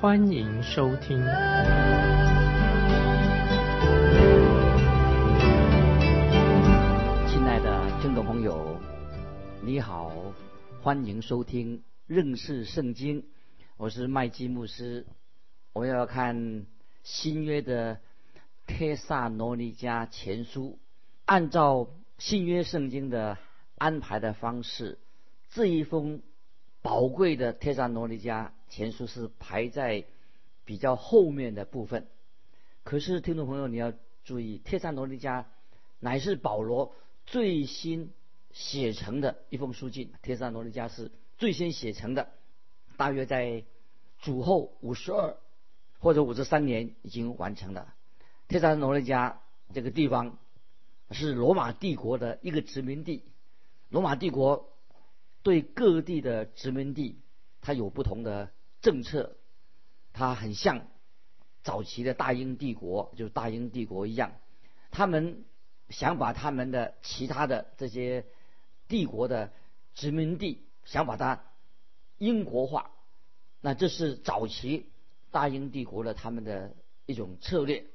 欢迎收听。亲爱的听众朋友，你好，欢迎收听认识圣经。我是麦基牧师，我要看新约的帖萨罗尼迦前书，按照。新约圣经的安排的方式，这一封宝贵的帖撒罗尼迦前书是排在比较后面的部分。可是听众朋友你要注意，帖撒罗尼迦乃是保罗最新写成的一封书信。帖撒罗尼迦是最先写成的，大约在主后五十二或者五十三年已经完成了。帖撒罗尼迦这个地方。是罗马帝国的一个殖民地。罗马帝国对各地的殖民地，它有不同的政策。它很像早期的大英帝国，就是大英帝国一样。他们想把他们的其他的这些帝国的殖民地，想把它英国化。那这是早期大英帝国的他们的一种策略。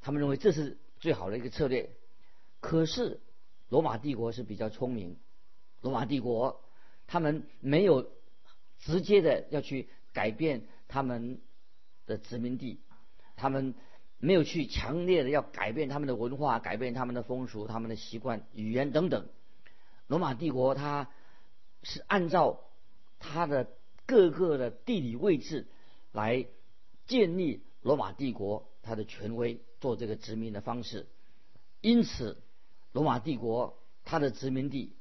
他们认为这是最好的一个策略。可是，罗马帝国是比较聪明。罗马帝国他们没有直接的要去改变他们的殖民地，他们没有去强烈的要改变他们的文化、改变他们的风俗、他们的习惯、语言等等。罗马帝国它是按照它的各个的地理位置来建立罗马帝国它的权威，做这个殖民的方式，因此。罗马帝国它的殖民地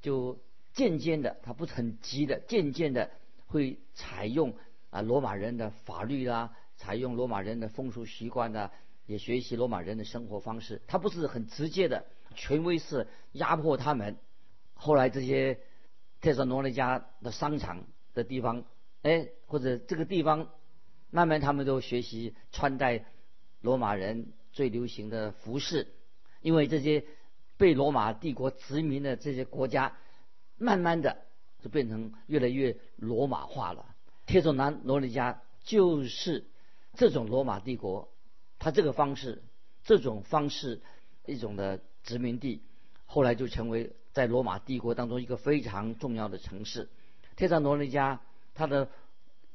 就渐渐的，它不是很急的，渐渐的会采用啊罗马人的法律啦，采用罗马人的风俗习惯的，也学习罗马人的生活方式。它不是很直接的权威式压迫他们。后来这些特萨罗尼加的商场的地方，哎，或者这个地方，慢慢他们都学习穿戴罗马人最流行的服饰。因为这些被罗马帝国殖民的这些国家，慢慢的就变成越来越罗马化了。帖佐南罗尼加就是这种罗马帝国，它这个方式，这种方式一种的殖民地，后来就成为在罗马帝国当中一个非常重要的城市。帖萨罗尼加它的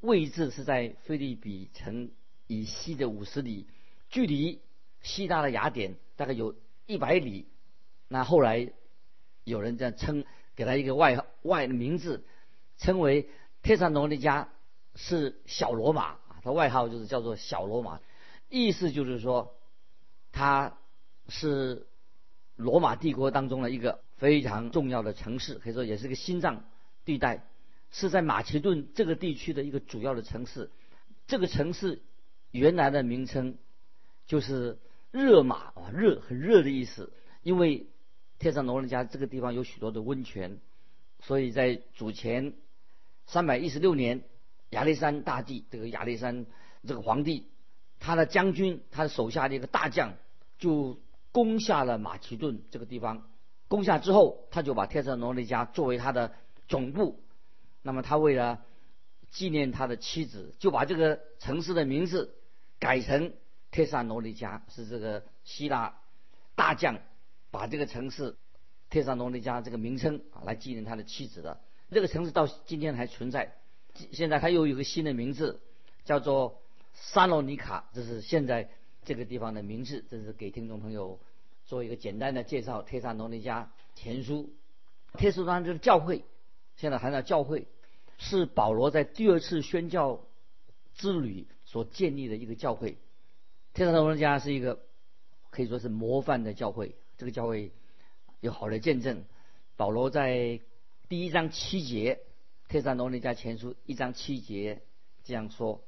位置是在菲利比城以西的五十里，距离希腊的雅典大概有。一百里，那后来有人这样称，给他一个外外的名字，称为帖萨罗尼迦是小罗马，他外号就是叫做小罗马，意思就是说，它是罗马帝国当中的一个非常重要的城市，可以说也是个心脏地带，是在马其顿这个地区的一个主要的城市。这个城市原来的名称就是。热马啊，热很热的意思。因为天上罗人家这个地方有许多的温泉，所以在主前三百一十六年，亚历山大帝这个亚历山这个皇帝，他的将军，他手下的一个大将，就攻下了马其顿这个地方。攻下之后，他就把天上罗尼家作为他的总部。那么他为了纪念他的妻子，就把这个城市的名字改成。帖萨罗尼迦是这个希腊大将把这个城市帖萨罗尼迦这个名称啊来纪念他的妻子的。这个城市到今天还存在。现在它又有一个新的名字，叫做萨罗尼卡，这是现在这个地方的名字。这是给听众朋友做一个简单的介绍。帖萨罗尼迦前书，帖撒罗尼迦教会，现在谈到教会，是保罗在第二次宣教之旅所建立的一个教会。天上的罗家是一个可以说是模范的教会，这个教会有好的见证。保罗在第一章七节，《天上罗尼迦前书》一章七节这样说：“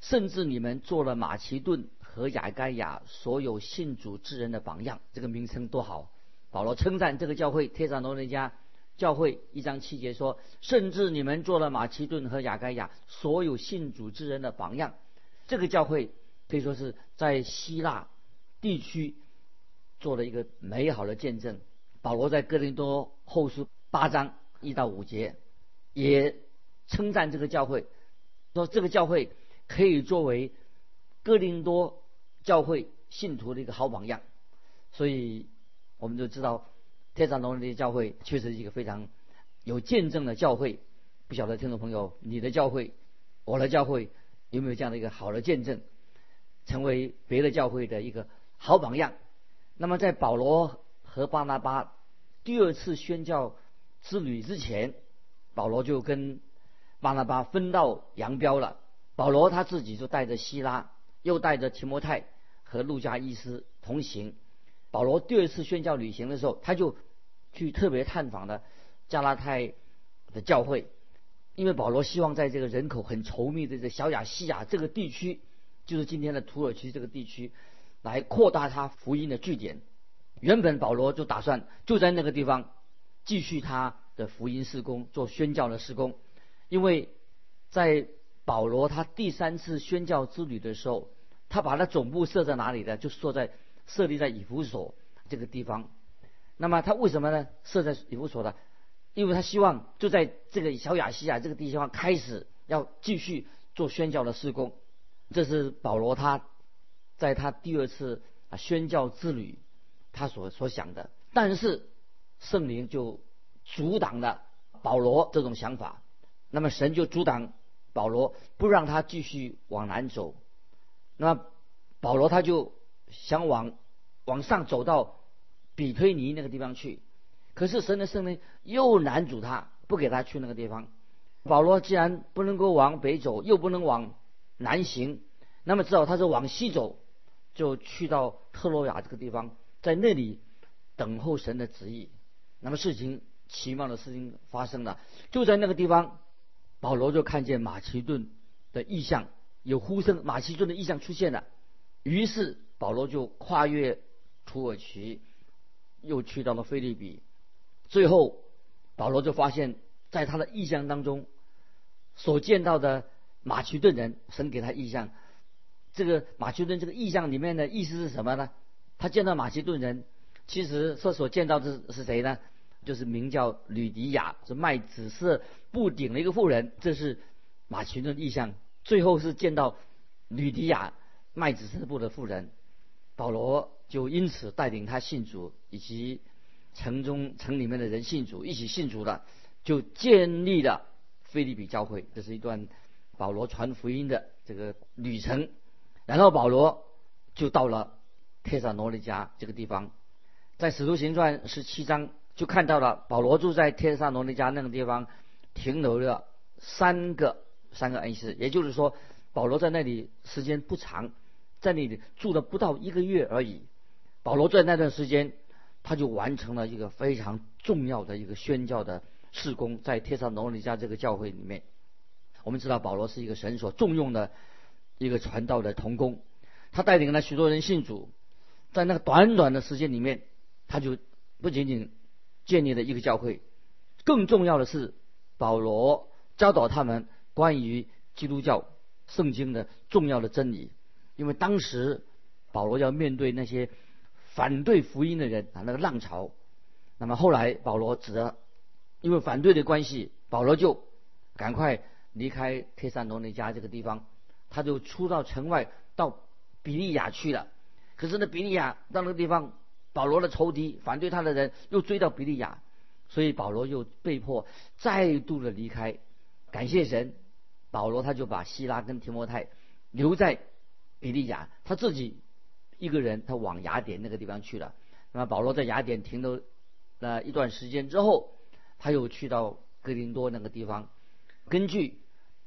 甚至你们做了马其顿和雅该亚所有信主之人的榜样。这个名称多好！保罗称赞这个教会，帖撒罗尼迦教会一章七节说：甚至你们做了马其顿和雅该亚所有信主之人的榜样。这个教会可以说是在希腊地区做了一个美好的见证。保罗在哥林多后书八章一到五节也称赞这个教会，说这个教会。可以作为哥林多教会信徒的一个好榜样，所以我们就知道天上龙的教会确实是一个非常有见证的教会。不晓得听众朋友，你的教会、我的教会有没有这样的一个好的见证，成为别的教会的一个好榜样？那么在保罗和巴拿巴第二次宣教之旅之前，保罗就跟巴拿巴分道扬镳了。保罗他自己就带着希拉，又带着提摩太和路加伊斯同行。保罗第二次宣教旅行的时候，他就去特别探访了加拉太的教会，因为保罗希望在这个人口很稠密的这小亚细亚这个地区，就是今天的土耳其这个地区，来扩大他福音的据点。原本保罗就打算就在那个地方继续他的福音事工，做宣教的事工，因为在保罗他第三次宣教之旅的时候，他把他总部设在哪里呢？就设在设立在以弗所这个地方。那么他为什么呢？设在以弗所呢？因为他希望就在这个小亚细亚这个地方开始要继续做宣教的施工。这是保罗他在他第二次啊宣教之旅他所所想的。但是圣灵就阻挡了保罗这种想法。那么神就阻挡。保罗不让他继续往南走，那保罗他就想往往上走到比推尼那个地方去，可是神的圣灵又拦阻他，不给他去那个地方。保罗既然不能够往北走，又不能往南行，那么只好他是往西走，就去到特洛亚这个地方，在那里等候神的旨意。那么事情奇妙的事情发生了，就在那个地方。保罗就看见马其顿的意象，有呼声，马其顿的意象出现了。于是保罗就跨越土耳其，又去到了菲利比。最后，保罗就发现，在他的意象当中，所见到的马其顿人，神给他意象。这个马其顿这个意象里面的意思是什么呢？他见到马其顿人，其实所所见到的是谁呢？就是名叫吕迪亚，是卖紫色布顶的一个妇人。这是马其顿意象。最后是见到吕迪亚卖紫色布的妇人，保罗就因此带领他信主，以及城中城里面的人信主，一起信主了，就建立了菲利比教会。这是一段保罗传福音的这个旅程。然后保罗就到了帖撒罗尼迦这个地方，在使徒行传十七章。就看到了保罗住在天上罗尼迦那个地方停留了三个三个恩师，也就是说保罗在那里时间不长，在那里住了不到一个月而已。保罗在那段时间，他就完成了一个非常重要的一个宣教的事工，在天上罗尼迦这个教会里面。我们知道保罗是一个神所重用的一个传道的童工，他带领了许多人信主，在那个短短的时间里面，他就不仅仅。建立了一个教会，更重要的是，保罗教导他们关于基督教圣经的重要的真理。因为当时保罗要面对那些反对福音的人啊，那个浪潮。那么后来保罗只得因为反对的关系，保罗就赶快离开帖撒罗尼加这个地方，他就出到城外到比利亚去了。可是呢，比利亚到那个地方。保罗的仇敌反对他的人又追到比利亚，所以保罗又被迫再度的离开。感谢神，保罗他就把希拉跟提摩太留在比利亚，他自己一个人他往雅典那个地方去了。那么保罗在雅典停留了一段时间之后，他又去到哥林多那个地方。根据《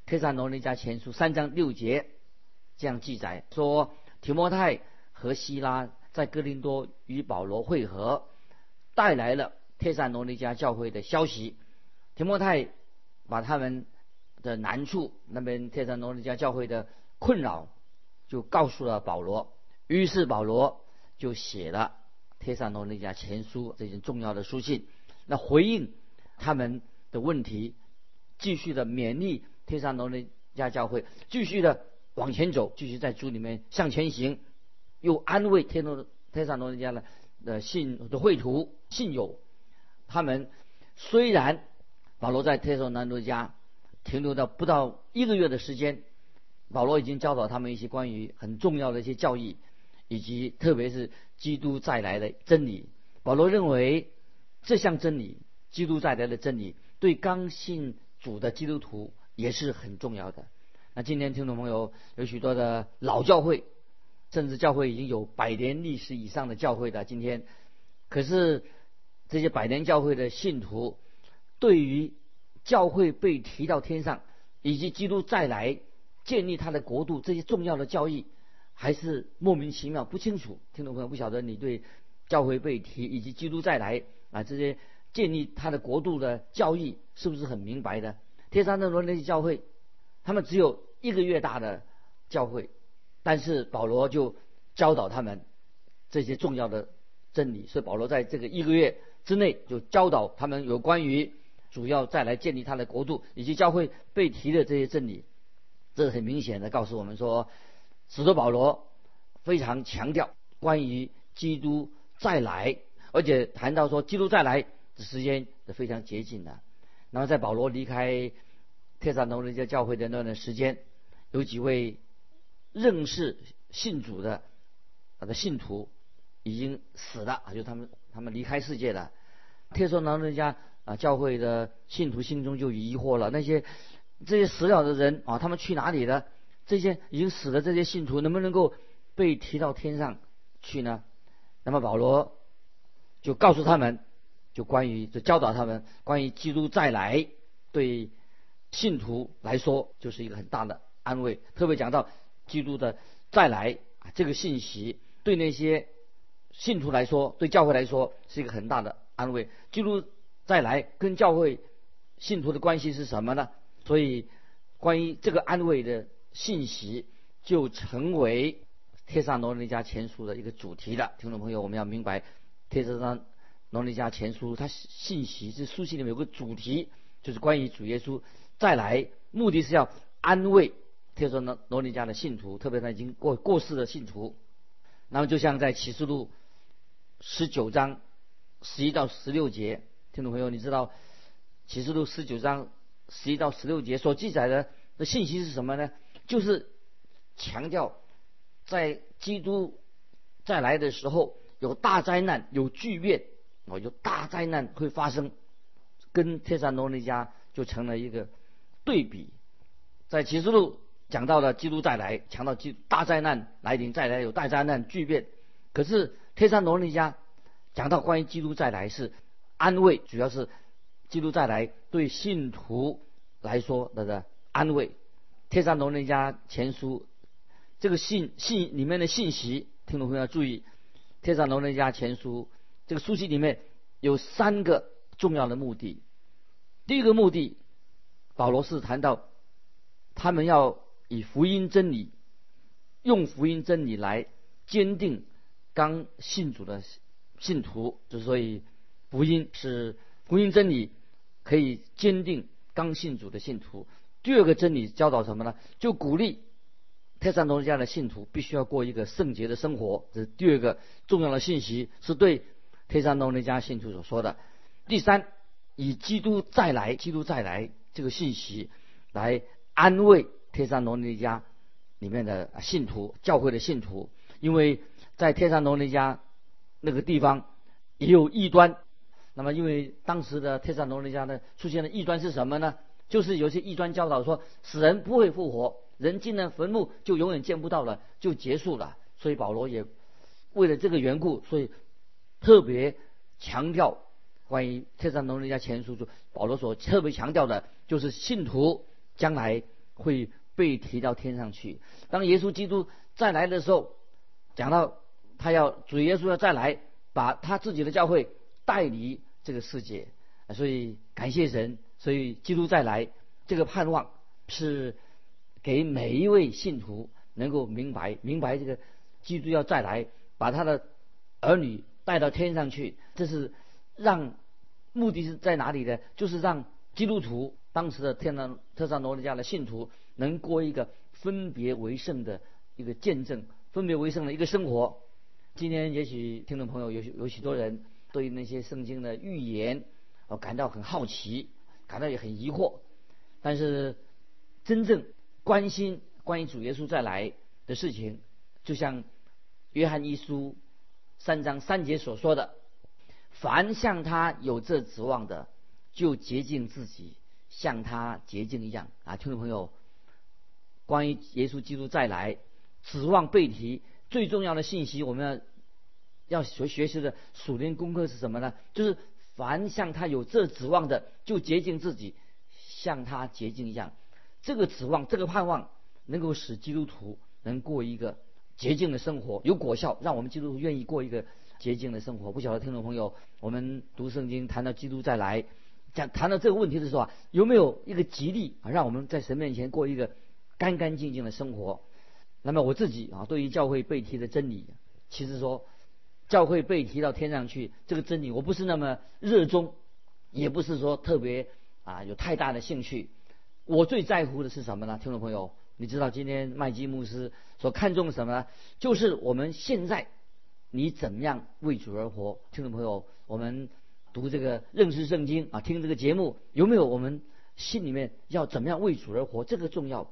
帖撒罗尼迦前书》三章六节这样记载说，提摩太和希拉。在哥林多与保罗会合，带来了帖撒罗尼迦教会的消息。提摩太把他们的难处，那边帖撒罗尼迦教会的困扰，就告诉了保罗。于是保罗就写了《帖撒罗尼迦前书》这些重要的书信，那回应他们的问题，继续的勉励帖撒罗尼迦教会，继续的往前走，继续在主里面向前行，又安慰帖诺帖撒罗尼迦的的信的会徒信友，他们虽然保罗在帖撒罗尼迦停留到不到一个月的时间，保罗已经教导他们一些关于很重要的一些教义。以及特别是基督再来的真理，保罗认为这项真理，基督再来的真理，对刚信主的基督徒也是很重要的。那今天听众朋友有许多的老教会，甚至教会已经有百年历史以上的教会的今天，可是这些百年教会的信徒，对于教会被提到天上，以及基督再来建立他的国度这些重要的教义。还是莫名其妙不清楚，听众朋友不晓得你对教会被提以及基督再来啊这些建立他的国度的教义是不是很明白的？天山的罗那些教会，他们只有一个月大的教会，但是保罗就教导他们这些重要的真理，所以保罗在这个一个月之内就教导他们有关于主要再来建立他的国度以及教会被提的这些真理，这很明显的告诉我们说。使徒保罗非常强调关于基督再来，而且谈到说基督再来的时间是非常接近的。那么在保罗离开特萨罗尼迦教会的那段时间，有几位认识信主的他的信徒已经死了啊，就他们他们离开世界了。特萨罗尼迦啊教会的信徒心中就疑惑了：那些这些死了的人啊，他们去哪里了？这些已经死的这些信徒能不能够被提到天上去呢？那么保罗就告诉他们，就关于就教导他们关于基督再来，对信徒来说就是一个很大的安慰。特别讲到基督的再来啊，这个信息对那些信徒来说，对教会来说是一个很大的安慰。基督再来跟教会信徒的关系是什么呢？所以关于这个安慰的。信息就成为《天上罗尼迦前书》的一个主题了。听众朋友，我们要明白《天上罗尼加前书》它信息这书信里面有个主题，就是关于主耶稣再来，目的是要安慰听说呢罗尼加的信徒，特别是已经过过世的信徒。那么，就像在启示录十九章十一到十六节，听众朋友，你知道启示录十九章十一到十六节所记载的的信息是什么呢？就是强调，在基督再来的时候，有大灾难，有巨变，哦，有大灾难会发生，跟天山罗尼迦就成了一个对比。在启示录讲到了基督再来，强调基大灾难来临，再来有大灾难巨变。可是天山罗尼迦讲到关于基督再来是安慰，主要是基督再来对信徒来说的的安慰。《天上龙人家前书》这个信信里面的信息，听众朋友要注意，《天上龙人家前书》这个书信里面有三个重要的目的。第一个目的，保罗是谈到他们要以福音真理，用福音真理来坚定刚信主的信徒。之所以福音是福音真理，可以坚定刚信主的信徒。第二个真理教导什么呢？就鼓励特山罗家的信徒必须要过一个圣洁的生活。这是第二个重要的信息，是对天山罗家信徒所说的。第三，以基督再来，基督再来这个信息来安慰天山罗家里面的信徒、教会的信徒，因为在天山罗家那个地方也有异端。那么，因为当时的天山罗家呢出现的异端是什么呢？就是有些异端教导说死人不会复活，人进了坟墓就永远见不到了，就结束了。所以保罗也为了这个缘故，所以特别强调关于特上农人家前书，就保罗所特别强调的就是信徒将来会被提到天上去。当耶稣基督再来的时候，讲到他要主耶稣要再来，把他自己的教会带离这个世界。所以感谢神。所以基督再来，这个盼望是给每一位信徒能够明白明白这个基督要再来，把他的儿女带到天上去，这是让目的是在哪里呢？就是让基督徒当时的天上特萨罗尼迦的信徒能过一个分别为圣的一个见证，分别为圣的一个生活。今天也许听众朋友有有许多人对那些圣经的预言，感到很好奇，感到也很疑惑，但是真正关心关于主耶稣再来的事情，就像约翰一书三章三节所说的。凡向他有这指望的，就洁净自己，像他洁净一样啊！听众朋友，关于耶稣基督再来，指望背题最重要的信息，我们要要学学习的属灵功课是什么呢？就是凡向他有这指望的，就洁净自己，像他洁净一样。这个指望，这个盼望，能够使基督徒能过一个洁净的生活，有果效，让我们基督徒愿意过一个。洁净的生活，不晓得听众朋友，我们读圣经谈到基督再来，讲谈到这个问题的时候啊，有没有一个激励啊，让我们在神面前过一个干干净净的生活？那么我自己啊，对于教会被提的真理，其实说教会被提到天上去这个真理，我不是那么热衷，也不是说特别啊有太大的兴趣。我最在乎的是什么呢？听众朋友，你知道今天麦基牧师所看重什么呢？就是我们现在。你怎么样为主而活？听众朋友，我们读这个认识圣经啊，听这个节目有没有？我们心里面要怎么样为主而活？这个重要，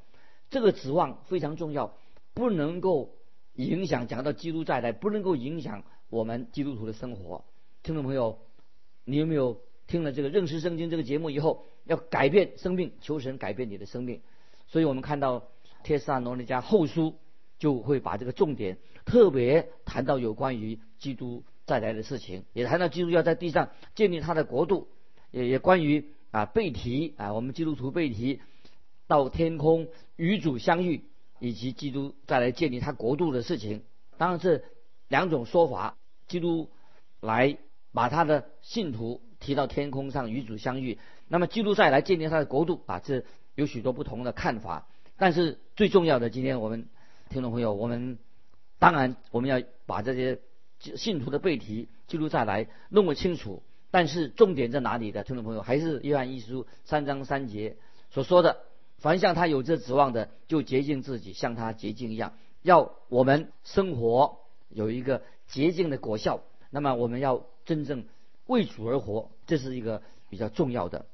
这个指望非常重要，不能够影响。讲到基督再来，不能够影响我们基督徒的生活。听众朋友，你有没有听了这个认识圣经这个节目以后，要改变生命，求神改变你的生命？所以我们看到帖撒罗尼迦后书。就会把这个重点特别谈到有关于基督再来的事情，也谈到基督要在地上建立他的国度，也也关于啊背题啊我们基督徒背题到天空与主相遇，以及基督再来建立他国度的事情。当然这两种说法，基督来把他的信徒提到天空上与主相遇，那么基督再来建立他的国度啊，这有许多不同的看法。但是最重要的，今天我们。听众朋友，我们当然我们要把这些信徒的背题记录下来，弄个清楚。但是重点在哪里的？听众朋友，还是约翰一书三章三节所说的：凡向他有这指望的，就洁净自己，像他洁净一样。要我们生活有一个洁净的果效。那么我们要真正为主而活，这是一个比较重要的。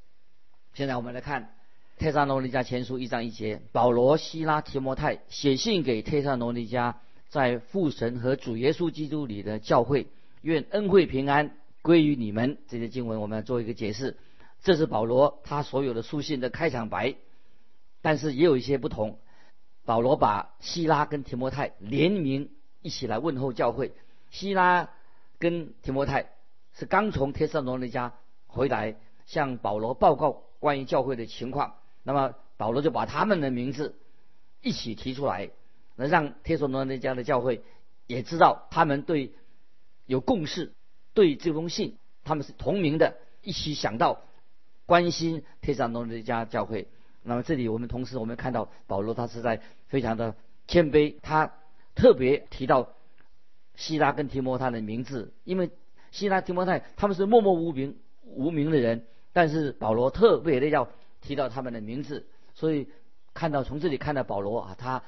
现在我们来看。特萨罗尼迦前书一章一节，保罗、希拉、提摩太写信给特萨罗尼迦，在父神和主耶稣基督里的教会，愿恩惠平安归于你们。这些经文我们要做一个解释，这是保罗他所有的书信的开场白，但是也有一些不同。保罗把希拉跟提摩太联名一起来问候教会。希拉跟提摩太是刚从特萨罗尼迦回来，向保罗报告关于教会的情况。那么保罗就把他们的名字一起提出来，那让帖撒罗尼迦的教会也知道他们对有共识，对这封信他们是同名的，一起想到关心帖撒罗尼迦教会。那么这里我们同时我们看到保罗他是在非常的谦卑，他特别提到希拉跟提摩太的名字，因为希拉提摩太他们是默默无名无名的人，但是保罗特别的要。提到他们的名字，所以看到从这里看到保罗啊，他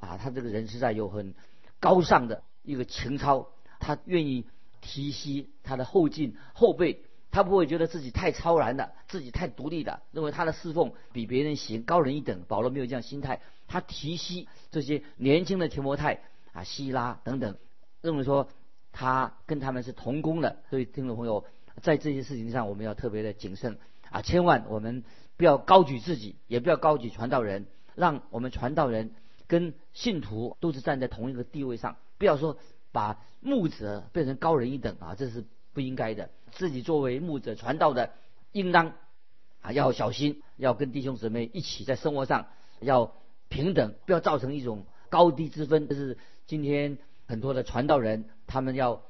啊，他这个人实在有很高尚的一个情操，他愿意提携他的后进后辈，他不会觉得自己太超然的，自己太独立的，认为他的侍奉比别人行高人一等。保罗没有这样心态，他提携这些年轻的提摩太啊、希拉等等，认为说他跟他们是同工的。所以听众朋友，在这些事情上，我们要特别的谨慎啊，千万我们。不要高举自己，也不要高举传道人，让我们传道人跟信徒都是站在同一个地位上。不要说把牧者变成高人一等啊，这是不应该的。自己作为牧者传道的，应当啊要小心，要跟弟兄姊妹一起在生活上要平等，不要造成一种高低之分。这是今天很多的传道人他们要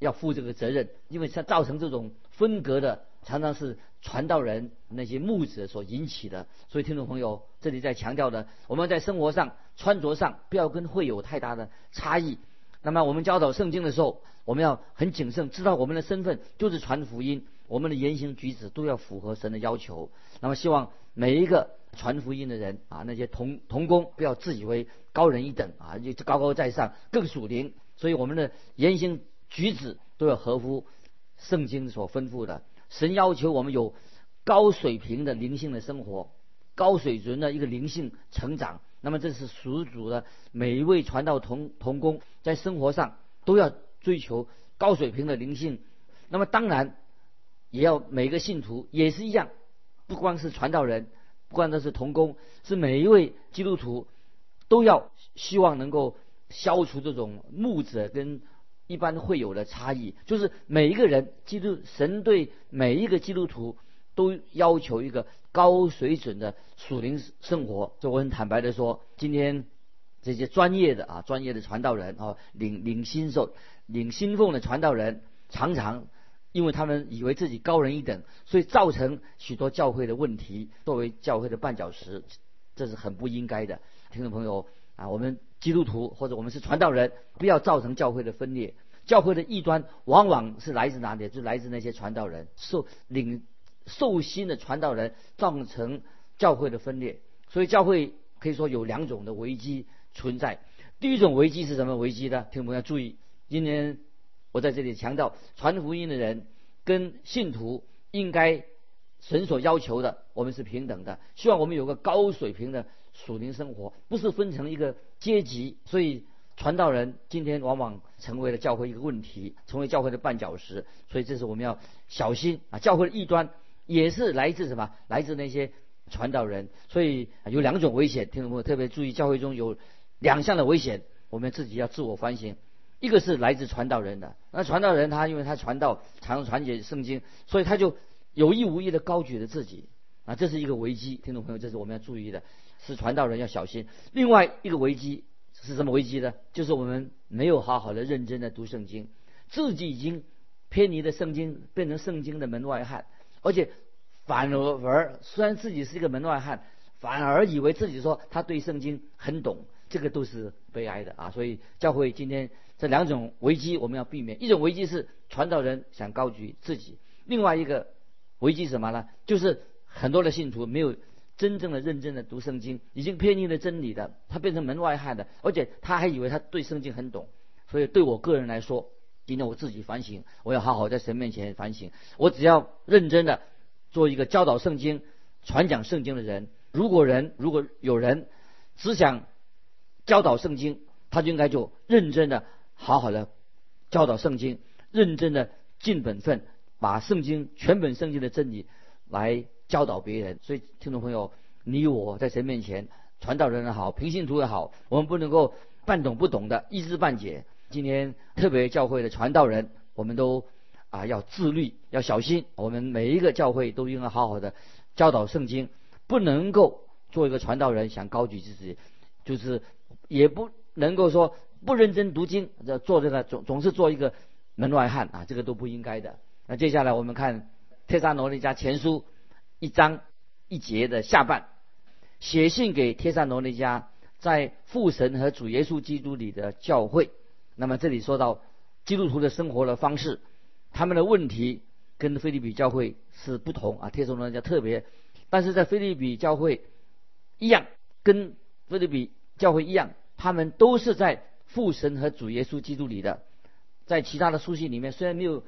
要负这个责任，因为像造成这种分隔的常常是传道人那些牧者所引起的。所以听众朋友，这里在强调的，我们在生活上、穿着上不要跟会有太大的差异。那么我们教导圣经的时候，我们要很谨慎，知道我们的身份就是传福音，我们的言行举止都要符合神的要求。那么希望每一个传福音的人啊，那些同同工不要自以为高人一等啊，就高高在上，更属灵。所以我们的言行举止都要合乎圣经所吩咐的。神要求我们有高水平的灵性的生活，高水准的一个灵性成长。那么这是属主的每一位传道同同工在生活上都要追求高水平的灵性。那么当然也要每个信徒也是一样，不光是传道人，不光都是同工，是每一位基督徒都要希望能够消除这种牧者跟一般会有的差异。就是每一个人，基督神对每一个基督徒都要求一个。高水准的属灵生活，这我很坦白的说，今天这些专业的啊，专业的传道人啊，领领新手、领新奉的传道人，常常因为他们以为自己高人一等，所以造成许多教会的问题。作为教会的绊脚石，这是很不应该的。听众朋友啊，我们基督徒或者我们是传道人，不要造成教会的分裂。教会的异端往往是来自哪里？就来自那些传道人受领。受心的传道人造成教会的分裂，所以教会可以说有两种的危机存在。第一种危机是什么危机呢？听众朋友要注意，今天我在这里强调，传福音的人跟信徒应该神所要求的，我们是平等的。希望我们有个高水平的属灵生活，不是分成一个阶级。所以传道人今天往往成为了教会一个问题，成为教会的绊脚石。所以这是我们要小心啊，教会的异端。也是来自什么？来自那些传道人，所以有两种危险。听众朋友特别注意，教会中有两项的危险，我们自己要自我反省。一个是来自传道人的，那传道人他因为他传道常传解圣经，所以他就有意无意的高举了自己啊，这是一个危机。听众朋友，这是我们要注意的，是传道人要小心。另外一个危机是什么危机呢？就是我们没有好好的认真的读圣经，自己已经偏离了圣经，变成圣经的门外汉。而且反而而虽然自己是一个门外汉，反而以为自己说他对圣经很懂，这个都是悲哀的啊！所以教会今天这两种危机我们要避免。一种危机是传道人想高举自己，另外一个危机什么呢？就是很多的信徒没有真正的认真的读圣经，已经偏离了真理的，他变成门外汉的，而且他还以为他对圣经很懂。所以对我个人来说，今天我自己反省，我要好好在神面前反省。我只要认真的做一个教导圣经、传讲圣经的人。如果人如果有人只想教导圣经，他就应该就认真的、好好的教导圣经，认真的尽本分，把圣经全本圣经的真理来教导别人。所以，听众朋友，你我在神面前，传道人也好，平信徒也好，我们不能够半懂不懂的，一知半解。今天特别教会的传道人，我们都啊要自律，要小心。我们每一个教会都应该好好的教导圣经，不能够做一个传道人想高举自己，就是也不能够说不认真读经，做这个总总是做一个门外汉啊，这个都不应该的。那接下来我们看《帖撒罗尼迦前书》一章一节的下半，写信给帖撒罗尼迦在父神和主耶稣基督里的教会。那么这里说到基督徒的生活的方式，他们的问题跟菲利比教会是不同啊，帖撒罗尼迦特别，但是在菲利比教会一样，跟菲利比教会一样，他们都是在父神和主耶稣基督里的。在其他的书信里面虽然没有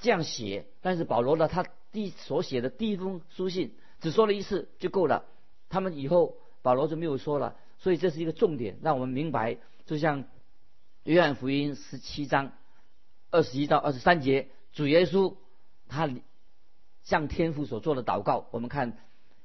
这样写，但是保罗呢，他第所写的第一封书信只说了一次就够了，他们以后保罗就没有说了，所以这是一个重点，让我们明白，就像。约翰福音十七章二十一到二十三节，主耶稣他向天父所做的祷告，我们看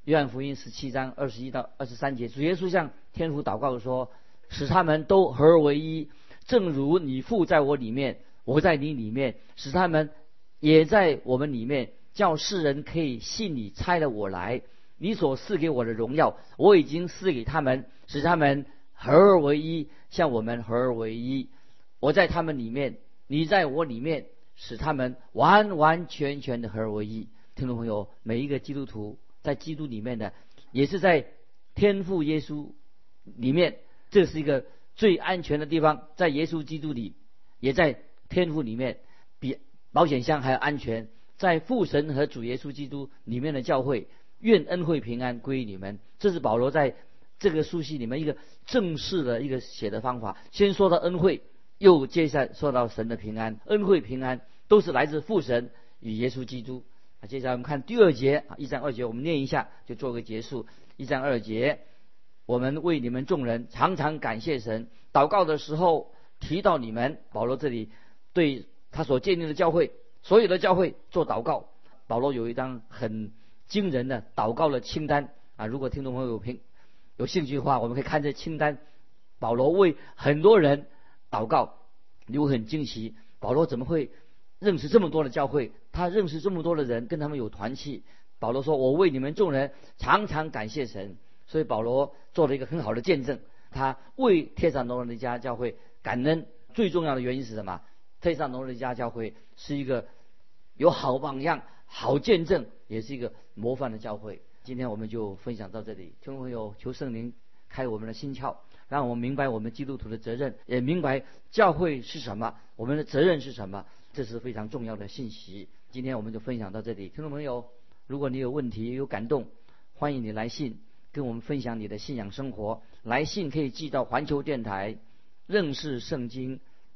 约翰福音十七章二十一到二十三节，主耶稣向天父祷告说：“使他们都合而为一，正如你父在我里面，我在你里面，使他们也在我们里面，叫世人可以信你差了我来。你所赐给我的荣耀，我已经赐给他们，使他们。”合而为一，像我们合而为一。我在他们里面，你在我里面，使他们完完全全的合而为一。听众朋友，每一个基督徒在基督里面的，也是在天父耶稣里面，这是一个最安全的地方，在耶稣基督里，也在天父里面，比保险箱还要安全。在父神和主耶稣基督里面的教会，愿恩惠平安归于你们。这是保罗在这个书信里面一个正式的一个写的方法。先说到恩惠，又接下来说到神的平安，恩惠平安都是来自父神与耶稣基督。啊，接下来我们看第二节啊，一章二节，我们念一下就做个结束。一章二节，我们为你们众人常常感谢神，祷告的时候提到你们。保罗这里对他所建立的教会。所有的教会做祷告，保罗有一张很惊人的祷告的清单啊！如果听众朋友有兴有兴趣的话，我们可以看这清单。保罗为很多人祷告，你会很惊奇，保罗怎么会认识这么多的教会？他认识这么多的人，跟他们有团契。保罗说：“我为你们众人常常感谢神。”所以保罗做了一个很好的见证，他为天上农人的家教会感恩。最重要的原因是什么？天上农人的家教会是一个。有好榜样、好见证，也是一个模范的教会。今天我们就分享到这里，听众朋友，求圣灵开我们的心窍，让我们明白我们基督徒的责任，也明白教会是什么，我们的责任是什么，这是非常重要的信息。今天我们就分享到这里，听众朋友，如果你有问题、有感动，欢迎你来信跟我们分享你的信仰生活。来信可以寄到环球电台认识圣经